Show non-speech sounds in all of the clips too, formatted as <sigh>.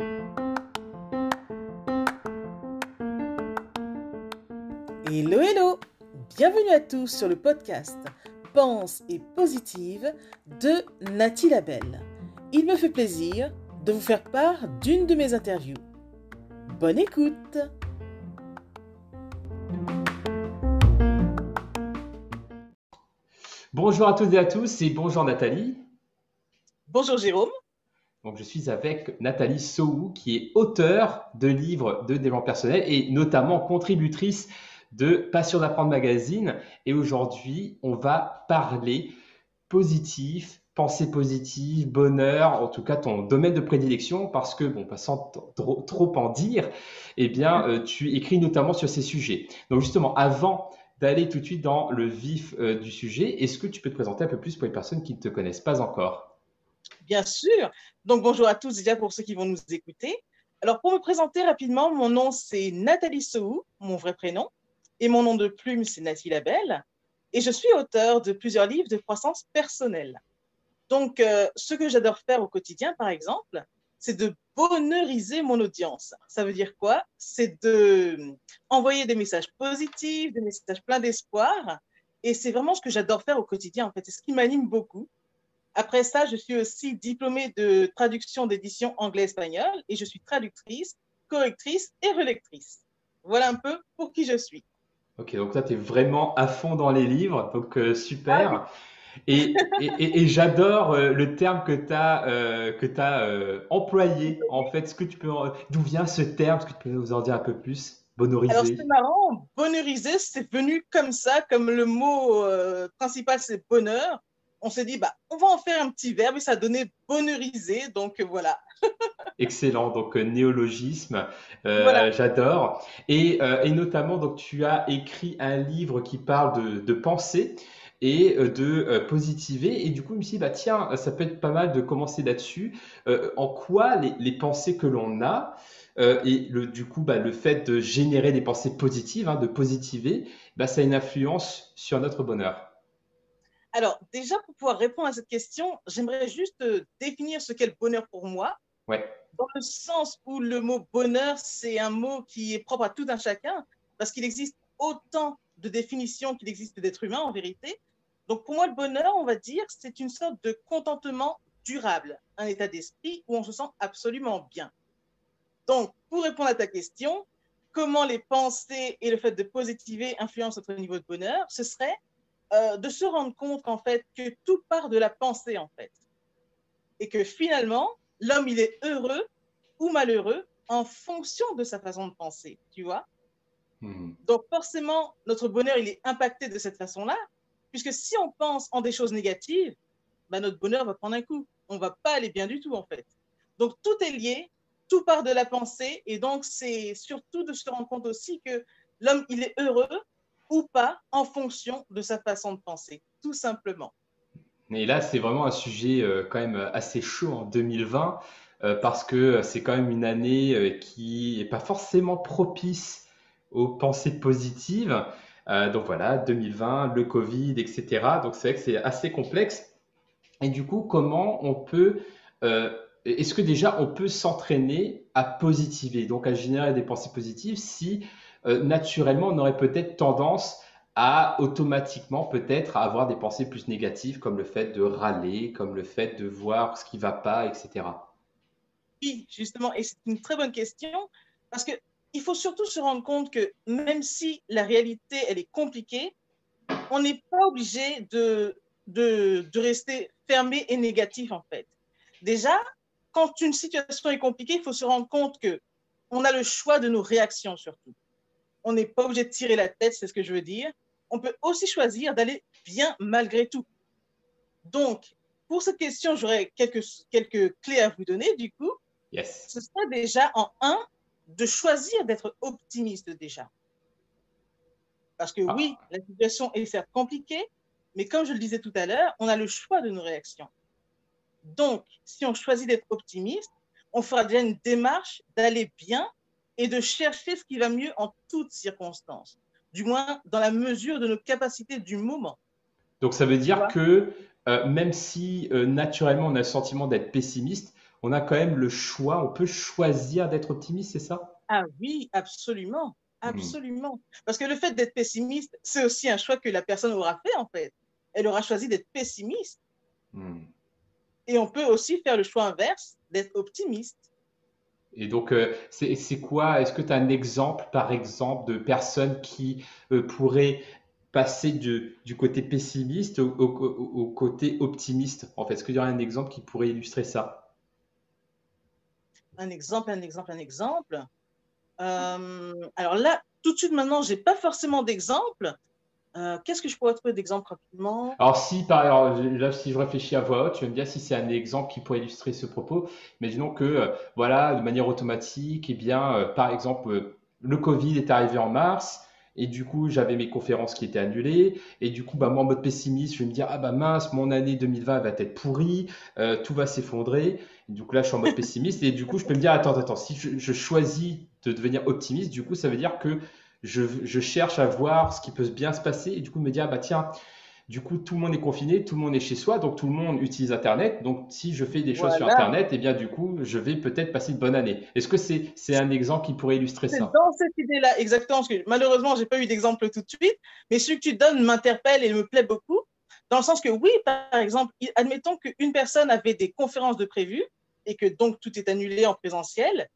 Hello hello Bienvenue à tous sur le podcast Pense et positive de Nathalie Labelle. Il me fait plaisir de vous faire part d'une de mes interviews. Bonne écoute Bonjour à toutes et à tous et bonjour Nathalie. Bonjour Jérôme. Donc, je suis avec Nathalie Soou, qui est auteure de livres de développement personnel et notamment contributrice de Passion d'apprendre magazine. Et aujourd'hui, on va parler positif, pensée positive, bonheur, en tout cas ton domaine de prédilection, parce que, bon, sans trop, trop, en dire, eh bien, euh, tu écris notamment sur ces sujets. Donc, justement, avant d'aller tout de suite dans le vif euh, du sujet, est-ce que tu peux te présenter un peu plus pour les personnes qui ne te connaissent pas encore? Bien sûr. Donc bonjour à tous déjà pour ceux qui vont nous écouter. Alors pour me présenter rapidement, mon nom c'est Nathalie Sohou, mon vrai prénom, et mon nom de plume c'est Nathalie Labelle, et je suis auteur de plusieurs livres de croissance personnelle. Donc euh, ce que j'adore faire au quotidien, par exemple, c'est de bonheuriser mon audience. Ça veut dire quoi? C'est de envoyer des messages positifs, des messages pleins d'espoir. Et c'est vraiment ce que j'adore faire au quotidien, en fait. C'est ce qui m'anime beaucoup. Après ça, je suis aussi diplômée de traduction d'édition anglais-espagnol et je suis traductrice, correctrice et relectrice. Voilà un peu pour qui je suis. Ok, donc là, tu es vraiment à fond dans les livres, donc euh, super. Ah et, et, et, j'adore euh, le terme que tu as, euh, que as euh, employé. En fait, ce que tu peux, d'où vient ce terme? Est-ce que tu peux nous en dire un peu plus? Bonheuriser. Alors c'est marrant, bonheuriser, c'est venu comme ça, comme le mot principal c'est bonheur. On s'est dit, bah, on va en faire un petit verbe et ça a donné bonheuriser. Donc voilà. <laughs> Excellent, donc néologisme, voilà. j'adore. Et, et, notamment, donc tu as écrit un livre qui parle de, de pensée et euh, de euh, positiver. Et du coup, je me suis dit, bah, tiens, ça peut être pas mal de commencer là-dessus. Euh, en quoi les, les, pensées que l'on a et le, du coup, bah, le fait de générer des pensées positives, hein, de positiver, bah, ça a une influence sur notre bonheur? Alors, déjà, pour pouvoir répondre à cette question, j'aimerais juste définir ce qu'est le bonheur pour moi. Ouais. Dans le sens où le mot bonheur, c'est un mot qui est propre à tout un chacun, parce qu'il existe autant de définitions qu'il existe d'êtres humains en vérité. Donc pour moi, le bonheur, on va dire, c'est une sorte de contentement durable, un état d'esprit où on se sent absolument bien. Donc pour répondre à ta question, comment les pensées et le fait de positiver influencent notre niveau de bonheur, ce serait euh, de se rendre compte qu'en fait, que tout part de la pensée en fait. Et que finalement, l'homme, il est heureux ou malheureux en fonction de sa façon de penser, tu vois. Hmm. Donc forcément, notre bonheur, il est impacté de cette façon-là, Puisque si on pense en des choses négatives, bah, notre bonheur va prendre un coup. On ne va pas aller bien du tout, en fait. Donc, tout est lié, tout part de la pensée. Et donc, c'est surtout de se rendre compte aussi que l'homme, il est heureux ou pas en fonction de sa façon de penser, tout simplement. Et là, c'est vraiment un sujet euh, quand même assez chaud en 2020, euh, parce que c'est quand même une année euh, qui n'est pas forcément propice aux pensées positives. Donc voilà, 2020, le Covid, etc. Donc c'est vrai que c'est assez complexe. Et du coup, comment on peut, est-ce que déjà on peut s'entraîner à positiver, donc à générer des pensées positives si euh, naturellement on aurait peut-être tendance à automatiquement peut-être avoir des pensées plus négatives comme le fait de râler, comme le fait de voir ce qui ne va pas, etc. Oui, justement, et c'est une très bonne question parce que il faut surtout se rendre compte que même si la réalité, elle est compliquée, on n'est pas obligé de, de, de, rester fermé et négatif, en fait. Déjà, quand une situation est compliquée, il faut se rendre compte que on a le choix de nos réactions, surtout. On n'est pas obligé de tirer la tête, c'est ce que je veux dire. On peut aussi choisir d'aller bien malgré tout. Donc, pour cette question, j'aurais quelques, quelques clés à vous donner, du coup. Yes. Ce serait déjà en un, de choisir d'être optimiste déjà. Parce que oui, ah. la situation est certes compliquée, mais comme je le disais tout à l'heure, on a le choix de nos réactions. Donc, si on choisit d'être optimiste, on fera déjà une démarche d'aller bien et de chercher ce qui va mieux en toutes circonstances, du moins dans la mesure de nos capacités du moment. Donc, ça veut dire que euh, même si euh, naturellement on a le sentiment d'être pessimiste, on a quand même le choix, on peut choisir d'être optimiste, c'est ça? Ah oui, absolument. Hmm. Absolument. Parce que le fait d'être pessimiste, c'est aussi un choix que la personne aura fait, en fait. Elle aura choisi d'être pessimiste. Hmm. Et on peut aussi faire le choix inverse, d'être optimiste. Et donc, euh, c'est quoi Est-ce que tu as un exemple, par exemple, de personnes qui euh, pourraient passer du côté pessimiste au, côté optimiste En fait, est-ce qu'il y aurait un exemple qui pourrait illustrer ça? Un exemple, un exemple, un exemple. Euh, alors là, tout de suite maintenant, je n'ai pas forcément d'exemple. Euh, qu'est-ce que je pourrais trouver d'exemple rapidement? Alors, si par alors, là, si je réfléchis à voix haute, tu vas me dire si c'est un exemple qui pourrait illustrer ce propos. Imaginons que, euh, voilà, de manière automatique, eh bien, par exemple, le Covid est arrivé en mars. Et du coup, j'avais mes conférences qui étaient annulées. Et du coup, bah, moi, en mode pessimiste, je vais me dire, ah bah mince, mon année 2020 va être pourrie, tout va s'effondrer. Coup, là, je suis en mode <laughs> pessimiste. Et du coup, je peux me dire, attends, attends, si je, choisis de devenir optimiste, du coup, ça veut dire que je, cherche à voir ce qui peut bien se passer. Et du coup, me dire, ah, bah tiens, du coup, tout le monde est confiné, tout le monde est chez soi, donc tout le monde utilise Internet. Donc, si je fais des choses sur Internet, eh bien, du coup, je vais peut-être passer une bonne année. Est-ce que c'est c'est un exemple qui pourrait illustrer ça? Dans cette idée-là, exactement. Parce que malheureusement, j'ai pas eu d'exemple tout de suite, mais celui que tu donnes m'interpelle et me plaît beaucoup. Dans le sens que oui, par exemple, admettons qu'une personne avait des conférences de prévues et que donc tout est annulé en présentiel,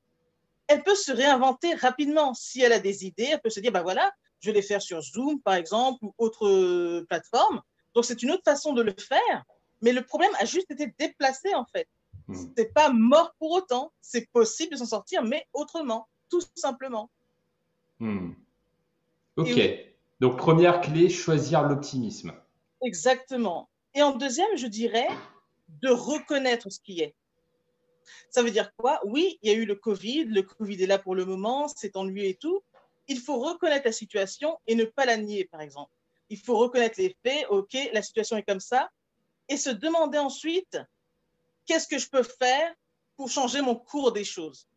elle peut se réinventer rapidement. Si elle a des idées, elle peut se dire, bah voilà, je vais les faire sur Zoom, par exemple, ou autre euh, plateforme. Donc, c'est une autre façon de le faire. Mais le problème a juste été déplacé, en fait. Hmm. Ce n'est pas mort pour autant. C'est possible de s'en sortir, mais autrement, tout simplement. Hmm. OK. Donc, première clé, choisir l'optimisme. Exactement. Et en deuxième, je dirais de reconnaître ce qui est. Ça veut dire quoi? Oui, il y a eu le Covid, le Covid est là pour le moment, c'est ennuyé et tout. Il faut reconnaître la situation et ne pas la nier, par exemple. Il faut reconnaître les faits, OK, la situation est comme ça, et se demander ensuite, qu'est-ce que je peux faire pour changer mon cours des choses?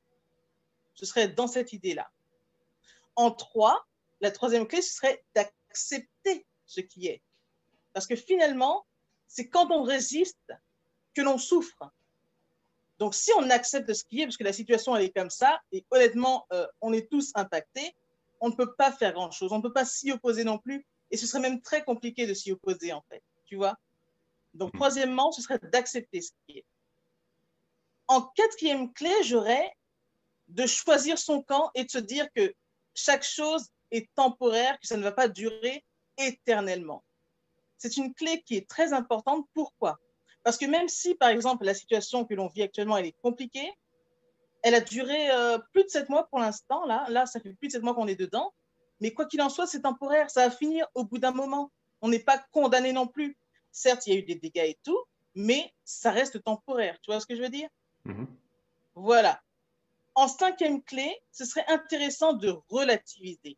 Ce serait dans cette idée-là. En trois, la troisième clé, ce serait d'accepter ce qui est. Parce que finalement, c'est quand on résiste que l'on souffre. Donc, si on accepte ce qui est, parce que la situation, elle est comme ça, et honnêtement, euh, on est tous impactés, on ne peut pas faire grand-chose. On ne peut pas s'y opposer non plus. Et ce serait même très compliqué de s'y opposer, en fait. Tu vois Donc, hmm. troisièmement, ce serait d'accepter ce qui est. En quatrième clé, j'aurais de choisir son camp et de se dire que chaque chose est temporaire, que ça ne va pas durer éternellement. C'est une clé qui est très importante. Pourquoi? Parce que même si, par exemple, la situation que l'on vit actuellement, elle est compliquée, elle a duré euh, plus de sept mois pour l'instant. Là, là, ça fait plus de sept mois qu'on est dedans. Mais quoi qu'il en soit, c'est temporaire. Ça va finir au bout d'un moment. On n'est pas condamné non plus. Certes, il y a eu des dégâts et tout, mais ça reste temporaire. Tu vois ce que je veux dire? Mm-hmm. Voilà. En cinquième clé, ce serait intéressant de relativiser.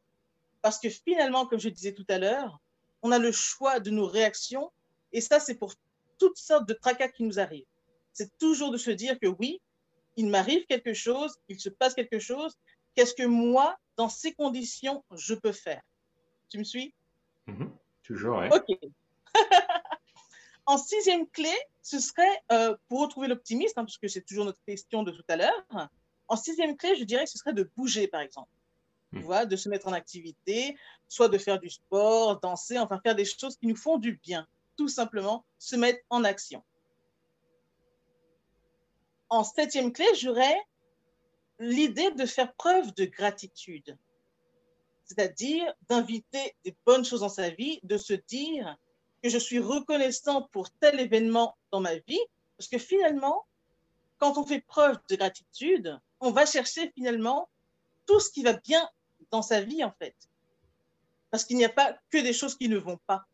Parce que finalement, comme je disais tout à l'heure, on a le choix de nos réactions. Et ça, c'est pour toutes sortes de tracas qui nous arrivent. C'est toujours de se dire que oui, il m'arrive quelque chose, il se passe quelque chose. Qu'est-ce que moi, dans ces conditions, je peux faire? Tu me suis? Mhm. Toujours, oui. OK. <laughs> en sixième clé, ce serait, euh, pour retrouver l'optimisme, hein, parce que c'est toujours notre question de tout à l'heure, en sixième clé, je dirais que ce serait de bouger, par exemple. Tu mhm. vois, de se mettre en activité, soit de faire du sport, danser, enfin faire des choses qui nous font du bien tout simplement se mettre en action. En septième clé, j'aurais l'idée de faire preuve de gratitude, c'est-à-dire d'inviter des bonnes choses dans sa vie, de se dire que je suis reconnaissant pour tel événement dans ma vie, parce que finalement, quand on fait preuve de gratitude, on va chercher finalement tout ce qui va bien dans sa vie, en fait. Parce qu'il n'y a pas que des choses qui ne vont pas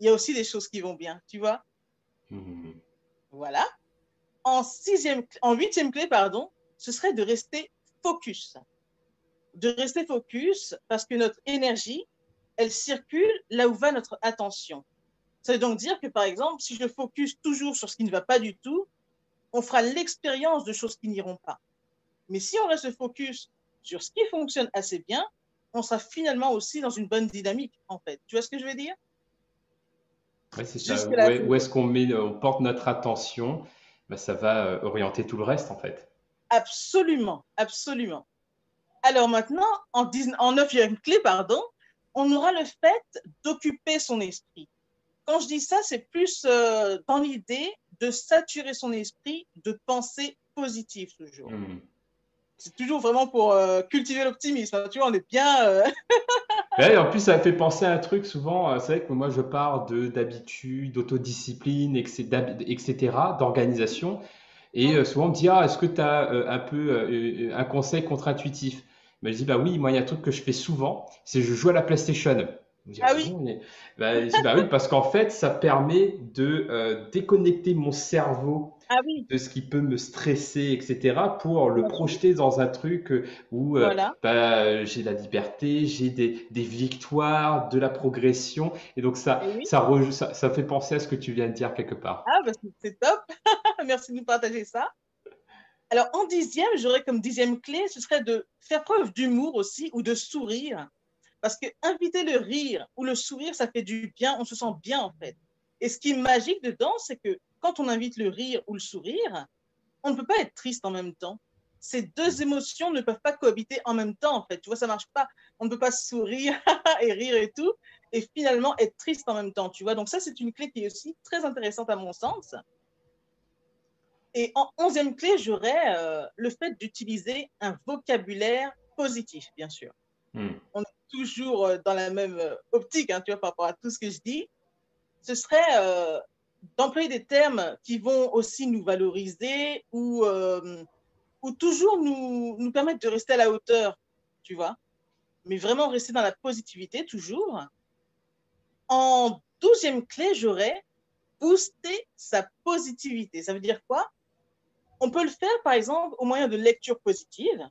il y a aussi des choses qui vont bien, tu vois. Mhm. Voilà. En, sixième, en huitième clé, pardon, ce serait de rester focus. De rester focus parce que notre énergie, elle circule là où va notre attention. Ça veut donc dire que, par exemple, si je focus toujours sur ce qui ne va pas du tout, on fera l'expérience de choses qui n'iront pas. Mais si on reste focus sur ce qui fonctionne assez bien, on sera finalement aussi dans une bonne dynamique, en fait. Tu vois ce que je veux dire? C'est ça. Où, est-ce qu'on met, on porte notre attention? Bah, ça va orienter tout le reste en fait. Absolument, absolument. Alors maintenant, en, en neuvième clé, pardon, on aura le fait d'occuper son esprit. Quand je dis ça, c'est plus euh, dans l'idée de saturer son esprit de pensées positives toujours. Hmm. C'est toujours vraiment pour euh, cultiver l'optimisme. Hein. Tu vois, on est bien. Euh, <laughs> en plus, ça fait penser à un truc souvent. C'est vrai que moi, je parle d'habitude, d'autodiscipline, etc., d'organisation. Et souvent, on me dit Ah, est-ce que tu as un peu un conseil contre-intuitif? Mais je dis, bah oui, moi, il y a un truc que je fais souvent, c'est je joue à la PlayStation. ah, ah oui je dis, bah oui, parce qu'en fait, ça permet de euh, déconnecter mon cerveau ah de ce qui peut me stresser, etc., pour le projeter dans un truc où euh, bah, j'ai la liberté, j'ai des, des, victoires, de la progression. Et donc, ça, eh ça, ça, ça, fait penser à ce que tu viens de dire quelque part. Ah, bah, c'est top. <laughs> Merci de nous partager ça. Alors, en dixième, j'aurais comme dixième clé, ce serait de faire preuve d'humour aussi ou de sourire. Parce que inviter le rire ou le sourire, ça fait du bien, on se sent bien en fait. Et ce qui est magique dedans, c'est que quand on invite le rire ou le sourire, on ne peut pas être triste en même temps. Ces deux émotions ne peuvent pas cohabiter en même temps en fait. Tu vois, ça marche pas. On ne peut pas sourire <laughs> et rire et tout, et finalement être triste en même temps. Tu vois, donc ça, c'est une clé qui est aussi très intéressante à mon sens. Et en onzième clé, j'aurais euh, le fait d'utiliser un vocabulaire positif, bien sûr. Hmm. On est toujours euh, dans la même euh, optique, hein, tu vois, par rapport à tout ce que je dis. Ce serait d'employer des termes qui vont aussi nous valoriser ou, ou toujours nous, nous permettre de rester à la hauteur, tu vois. Mais vraiment rester dans la positivité, toujours. En douzième clé, j'aurais booster sa positivité. Ça veut dire quoi? On peut le faire, par exemple, au moyen de lecture positive,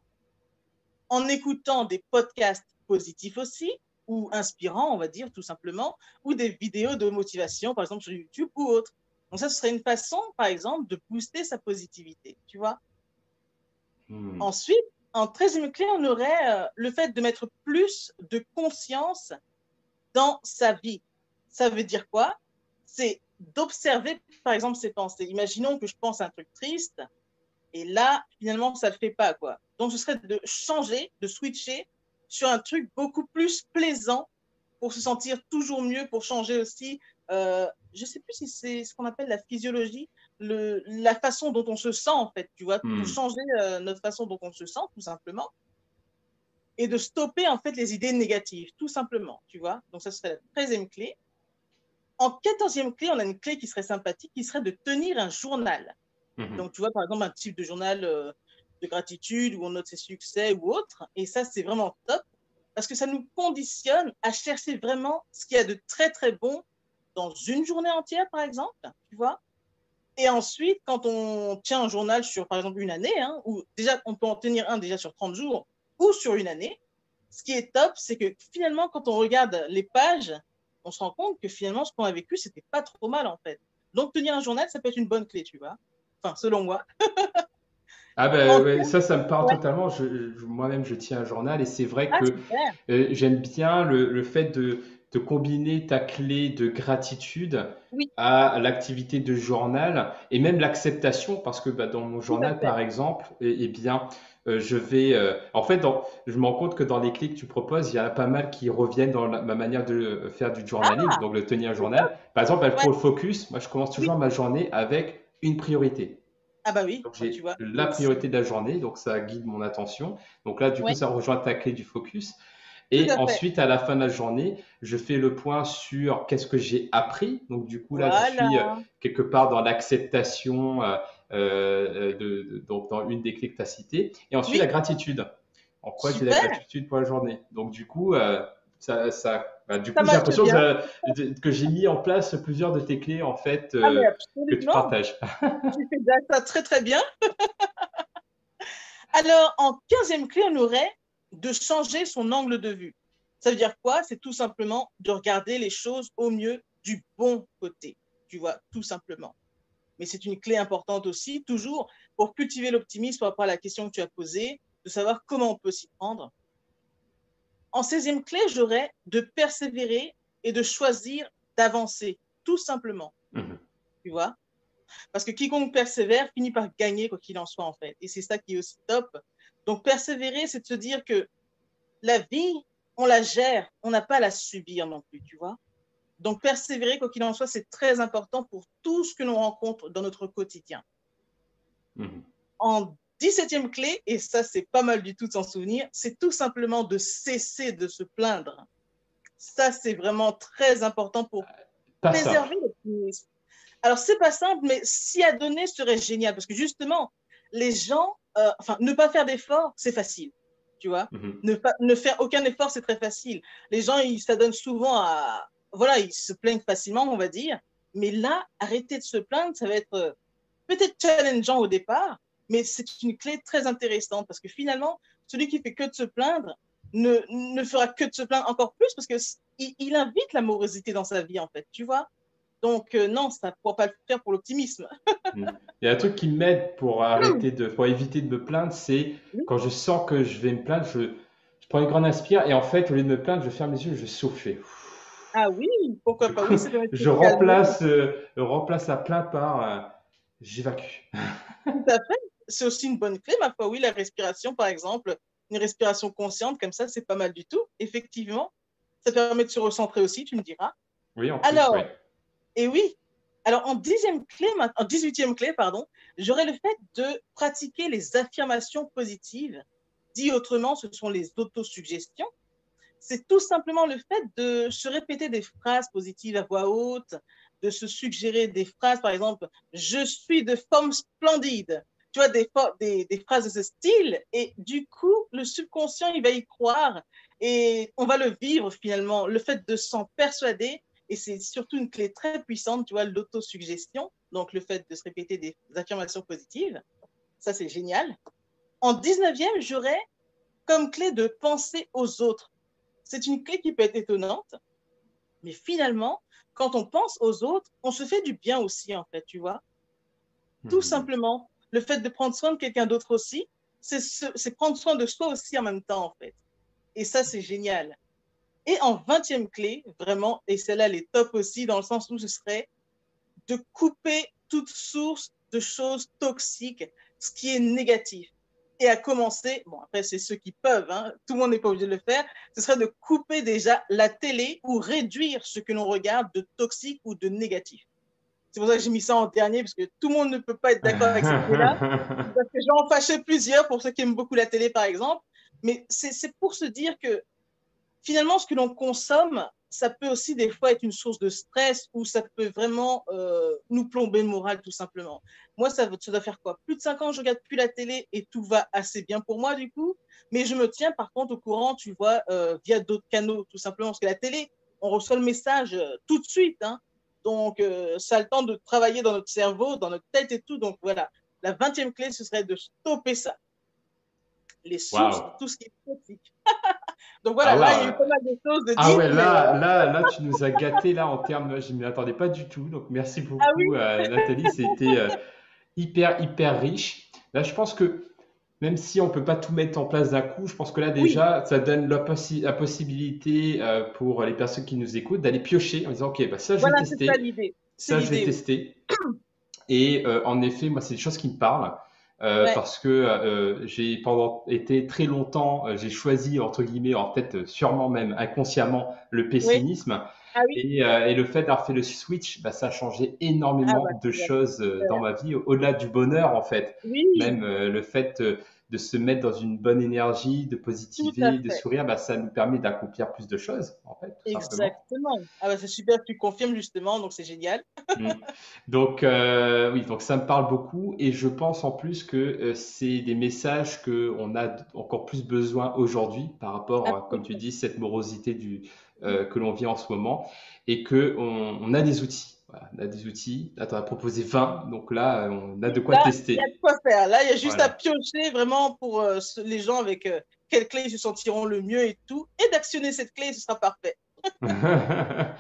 en écoutant des podcasts positifs aussi, ou inspirants, on va dire, tout simplement, ou des vidéos de motivation, par exemple, sur YouTube ou autre. Donc, ça, ce serait une façon, par exemple, de booster sa positivité, tu vois. Hmm. Ensuite, en 13e clé, on aurait euh, le fait de mettre plus de conscience dans sa vie. Ça veut dire quoi? C'est d'observer, par exemple, ses pensées. Imaginons que je pense à un truc triste et là, finalement, ça ne le fait pas. Quoi. Donc, ce serait de changer, de switcher sur un truc beaucoup plus plaisant pour se sentir toujours mieux, pour changer aussi. Euh, je ne sais plus si c'est ce qu'on appelle la physiologie, le, la façon dont on se sent, en fait, tu vois, pour hmm. changer euh, notre façon dont on se sent, tout simplement. Et de stopper, en fait, les idées négatives, tout simplement, tu vois. Donc, ça serait la treizième clé. En quatorzième clé, on a une clé qui serait sympathique, qui serait de tenir un journal. Mhm. Donc, tu vois, par exemple, un type de journal euh, de gratitude où on note ses succès ou autre. Et ça, c'est vraiment top parce que ça nous conditionne à chercher vraiment ce qu'il y a de très, très bon dans une journée entière, par exemple, tu vois. Et ensuite, quand on tient un journal sur, par exemple, une année, hein, ou déjà, on peut en tenir un déjà sur 30 jours ou sur une année, ce qui est top, c'est que finalement, quand on regarde les pages, on se rend compte que finalement, ce qu'on a vécu, c'était pas trop mal, en fait. Donc, tenir un journal, ça peut être une bonne clé, tu vois. Enfin, selon moi. <laughs> Ah ben ça, ça me parle totalement. Moi-même, je tiens un journal et c'est vrai ah, que euh, j'aime bien le, fait de, de, combiner ta clé de gratitude à l'activité de journal et même l'acceptation parce que bah, dans mon journal, par exemple, eh, eh bien, euh, je vais. Euh, en fait, dans, je me rends compte que dans les clés que tu proposes, il y en a pas mal qui reviennent dans ma manière de faire du journaling, ah! donc de tenir un journal. Par exemple, pour le focus, moi, je commence toujours ma journée avec une priorité. Ah bah oui, j'ai tu vois. la priorité de la journée, donc ça guide mon attention. Donc là, du coup, ça rejoint ta clé du focus. Et ensuite, à la fin de la journée, je fais le point sur qu'est-ce que j'ai appris. Donc du coup, là, je suis euh, quelque part dans l'acceptation, euh, euh, de, donc dans une des clés que tu as citées. Et ensuite, la gratitude. En quoi j'ai la gratitude pour la journée? Donc du coup, ça, ça bah, du coup, j'ai l'impression que, j'ai mis en place plusieurs de tes clés en fait ah, euh, que tu partages. tu fais <laughs> ça très très bien. <laughs> Alors, en 15e clé, on aurait de changer son angle de vue. Ça veut dire quoi? C'est tout simplement de regarder les choses au mieux du bon côté, tu vois, tout simplement. Mais c'est une clé importante aussi, toujours pour cultiver l'optimisme par rapport à la question que tu as posée, de savoir comment on peut s'y prendre en 16e clé, j'aurais de persévérer et de choisir d'avancer, tout simplement. Mhm. Tu vois? Parce que quiconque persévère finit par gagner, quoi qu'il en soit, en fait. Et c'est ça qui est aussi top. Donc, persévérer, c'est de se dire que la vie, on la gère, on n'a pas à la subir non plus, tu vois? Donc, persévérer, quoi qu'il en soit, c'est très important pour tout ce que l'on rencontre dans notre quotidien. Mhm. En 17e clé, et ça, c'est pas mal du tout de s'en souvenir, c'est tout simplement de cesser de se plaindre. Ça, c'est vraiment très important pour préserver l'optimisme. Alors, c'est pas simple, mais s'y à donner serait génial parce que justement, les gens, euh, enfin, ne pas faire d'efforts, c'est facile. Tu vois, mhm. ne, pas, ne faire aucun effort, c'est très facile. Les gens, ils s'adonnent souvent à. Voilà, ils se plaignent facilement, on va dire. Mais là, arrêter de se plaindre, ça va être euh, peut-être challengeant au départ, mais c'est une clé très intéressante parce que finalement, celui qui fait que de se plaindre ne, ne fera que de se plaindre encore plus parce qu'il il invite la morosité dans sa vie, en fait, tu vois. Donc, euh, non, ça ne pourra pas le faire pour l'optimisme. <laughs> Mm. Il y a un truc qui m'aide pour arrêter de, pour éviter de me plaindre, c'est quand je sens que je vais me plaindre, je, je, prends une grande inspire et en fait, au lieu de me plaindre, je ferme les yeux, je souffle. Ah oui, pourquoi pas? Oui, <laughs> Je remplace, euh, remplace la plainte par euh, j'évacue. <laughs> Tout à fait. C'est aussi une bonne clé, ma foi. Oui, la respiration, par exemple, une respiration consciente comme ça, c'est pas mal du tout. Effectivement, ça permet de se recentrer aussi, tu me diras. Oui, en plus, Alors, et oui. Alors, en dixième clé, en 18e clé, pardon, j'aurais le fait de pratiquer les affirmations positives. Dit autrement, ce sont les autosuggestions. C'est tout simplement le fait de se répéter des phrases positives à voix haute, de se suggérer des phrases, par exemple, je suis de forme splendide. Tu vois, des, des, des phrases de ce style. Et du coup, le subconscient, il va y croire et on va le vivre finalement. Le fait de s'en persuader, et c'est surtout une clé très puissante, tu vois, l'autosuggestion, donc le fait de se répéter des affirmations positives. Ça, c'est génial. En 19e, j'aurais comme clé de penser aux autres. C'est une clé qui peut être étonnante, mais finalement, quand on pense aux autres, on se fait du bien aussi, en fait, tu vois. Tout mhm. simplement, le fait de prendre soin de quelqu'un d'autre aussi, c'est prendre soin de soi aussi en même temps, en fait. Et ça, c'est génial. Et en 20e clé, vraiment, et celle-là, elle est top aussi, dans le sens où ce serait de couper toute source de choses toxiques, ce qui est négatif. Et à commencer, bon, après, c'est ceux qui peuvent, hein, tout le monde n'est pas obligé de le faire, ce serait de couper déjà la télé ou réduire ce que l'on regarde de toxique ou de négatif. C'est pour ça que j'ai mis ça en dernier, parce que tout le monde ne peut pas être d'accord avec cette <laughs> clé-là. Parce que j'en fâchais plusieurs pour ceux qui aiment beaucoup la télé, par exemple. Mais c'est pour se dire que finalement, ce que l'on consomme, ça peut aussi des fois être une source de stress ou ça peut vraiment euh, nous plomber le moral tout simplement. Moi, ça, ça, doit faire quoi? Plus de cinq ans, je regarde plus la télé et tout va assez bien pour moi du coup. Mais je me tiens par contre au courant, tu vois, euh, via d'autres canaux tout simplement. Parce que la télé, on reçoit le message euh, tout de suite. Hein. Donc, ça a le temps de travailler dans notre cerveau, dans notre tête et tout. Donc voilà, la vingtième clé, ce serait de stopper ça. Les sources, tout ce qui est toxique. <laughs> Donc voilà, ah là, il y a eu pas mal de choses de Ah ouais, là, euh, là, là, tu nous as gâté là en termes, je ne m'y attendais pas du tout. Donc merci beaucoup, ah euh, Nathalie. C'était euh, hyper, hyper riche. Là, je pense que même si on ne peut pas tout mettre en place d'un coup, je pense que là déjà, ça donne la, la possibilité pour les personnes qui nous écoutent d'aller piocher en disant, OK, bah, ça, je vais tester. Ça, je vais tester. Et en effet, moi, c'est des choses qui me parlent. Euh, parce que euh, j'ai pendant été très longtemps, euh, j'ai choisi entre guillemets, en tête sûrement même inconsciemment, le pessimisme. Ah et, et, le fait d'avoir fait le switch, bah, ça a changé énormément ah de choses dans ma vie, au-delà du bonheur en fait. Même le fait de se mettre dans une bonne énergie, de positiver, de sourire, bah, ça nous permet d'accomplir plus de choses, en fait. Exactement. Ah bah, c'est super, tu confirmes justement, donc c'est génial. Mm. Donc, euh, oui, donc ça me parle beaucoup et je pense en plus que euh, c'est des messages qu'on a encore plus besoin aujourd'hui par rapport, à, comme tu dis, cette morosité du, euh, que l'on vit en ce moment et qu'on on a des outils on a des outils. Là, tu as proposé 20. Donc là, on a de quoi tester. Il y a de quoi faire. Là, il y a juste à piocher vraiment pour euh, les gens avec euh, quelle clé ils se sentiront le mieux et tout. Et d'actionner cette clé, ce sera parfait. <laughs>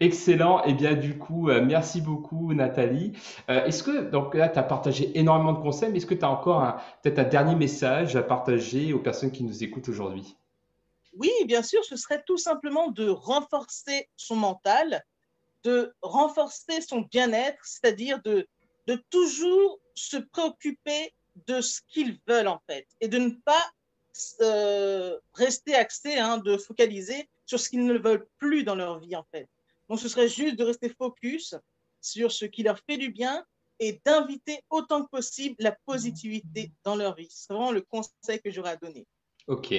Excellent. Et eh bien, du coup, euh, merci beaucoup, Nathalie. est-ce que, donc là, tu as partagé énormément de conseils, mais est-ce que tu as encore peut-être un dernier message à partager aux personnes qui nous écoutent aujourd'hui? Oui, bien sûr, ce serait tout simplement de renforcer son mental, de renforcer son bien-être, c'est-à-dire de de toujours se préoccuper de ce qu'ils veulent en fait et de ne pas euh, rester axé, hein, de focaliser sur ce qu'ils ne veulent plus dans leur vie en fait. Donc ce serait juste de rester focus sur ce qui leur fait du bien et d'inviter autant que possible la positivité dans leur vie. C'est vraiment le conseil que j'aurais à donner. Ok,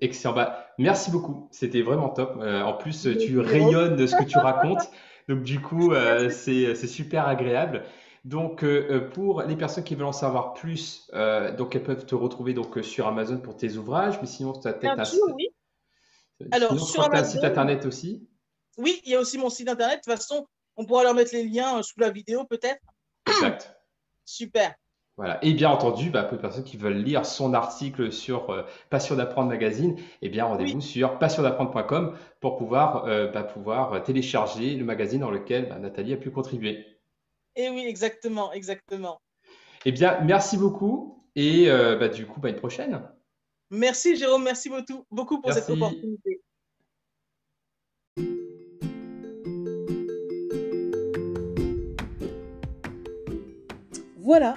excellent. Bah, merci beaucoup, c'était vraiment top. Euh, en plus, tu rayonnes de ce que tu racontes. <laughs> Donc du coup, euh, c'est super agréable. Donc, euh, euh, pour les personnes qui veulent en savoir plus, euh, donc elles peuvent te retrouver donc sur Amazon pour tes ouvrages, mais sinon tu as peut-être un, oui. Alors, sur Amazon, site internet aussi. Oui, il y a aussi mon site internet. De toute façon, on pourra leur mettre les liens sous la vidéo peut-être. Exact. Super. Voilà. Et bien entendu, bah, pour les personnes qui veulent lire son article sur Passion d'apprendre magazine, eh bien rendez-vous sur passiondapprendre.com pour pouvoir, bah, pouvoir télécharger le magazine dans lequel bah, Nathalie a pu contribuer. Eh oui, exactement, exactement. Eh bien, merci beaucoup et euh, bah, du coup, une prochaine. Merci Jérôme, merci beaucoup, beaucoup pour cette opportunité. Voilà,